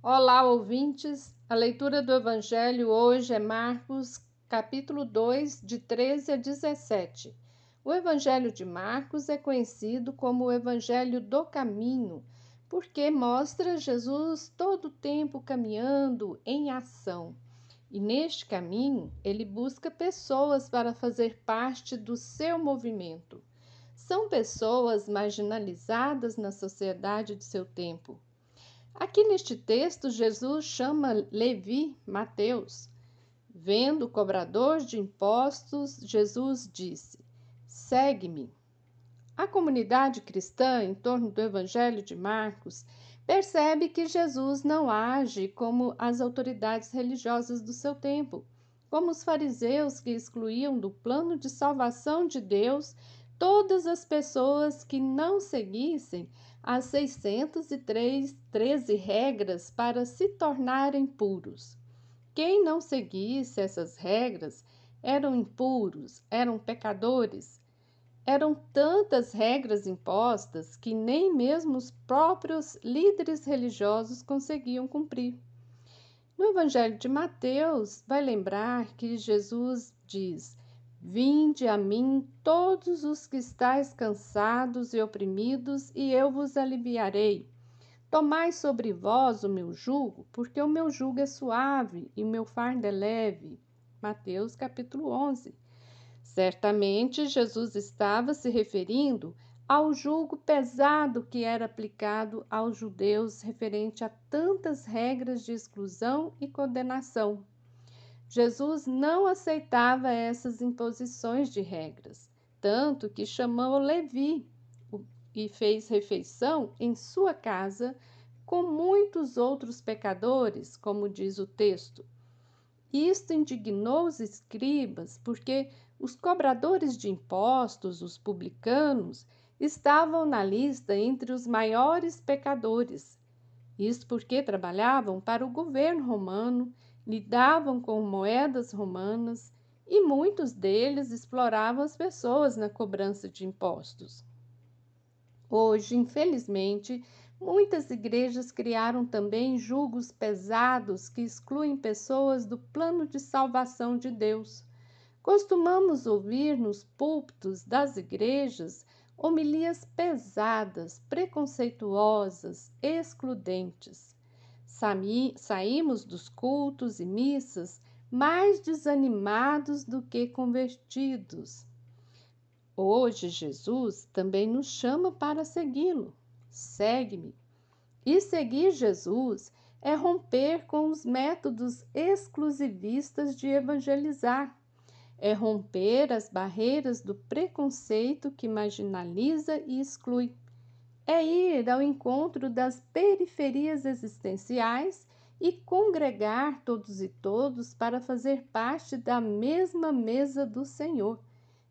Olá, ouvintes. A leitura do Evangelho hoje é Marcos, capítulo 2, de 13 a 17. O Evangelho de Marcos é conhecido como o Evangelho do Caminho, porque mostra Jesus todo o tempo caminhando em ação. E neste caminho, ele busca pessoas para fazer parte do seu movimento. São pessoas marginalizadas na sociedade de seu tempo Aqui neste texto, Jesus chama Levi, Mateus. Vendo o cobrador de impostos, Jesus disse: Segue-me. A comunidade cristã em torno do Evangelho de Marcos percebe que Jesus não age como as autoridades religiosas do seu tempo, como os fariseus que excluíam do plano de salvação de Deus todas as pessoas que não seguissem as 613 regras para se tornarem puros. Quem não seguisse essas regras eram impuros, eram pecadores. Eram tantas regras impostas que nem mesmo os próprios líderes religiosos conseguiam cumprir. No Evangelho de Mateus, vai lembrar que Jesus diz: Vinde a mim todos os que estáis cansados e oprimidos, e eu vos aliviarei. Tomai sobre vós o meu jugo, porque o meu jugo é suave e o meu fardo é leve. Mateus capítulo 11. Certamente Jesus estava se referindo ao jugo pesado que era aplicado aos judeus referente a tantas regras de exclusão e condenação. Jesus não aceitava essas imposições de regras, tanto que chamou Levi e fez refeição em sua casa com muitos outros pecadores, como diz o texto. Isto indignou os escribas, porque os cobradores de impostos, os publicanos, estavam na lista entre os maiores pecadores. Isto porque trabalhavam para o governo romano lidavam com moedas romanas e muitos deles exploravam as pessoas na cobrança de impostos. Hoje, infelizmente, muitas igrejas criaram também julgos pesados que excluem pessoas do plano de salvação de Deus. Costumamos ouvir nos púlpitos das igrejas homilias pesadas, preconceituosas, excludentes saímos dos cultos e missas mais desanimados do que convertidos. Hoje, Jesus também nos chama para segui-lo. Segue-me. E seguir Jesus é romper com os métodos exclusivistas de evangelizar, é romper as barreiras do preconceito que marginaliza e exclui é ir ao encontro das periferias existenciais e congregar todos e todos para fazer parte da mesma mesa do Senhor.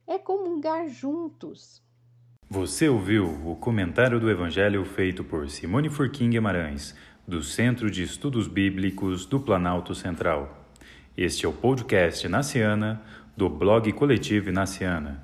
É comungar juntos. Você ouviu o comentário do Evangelho feito por Simone Furquim Guimarães, do Centro de Estudos Bíblicos do Planalto Central. Este é o podcast Naciana, do blog Coletivo Naciana.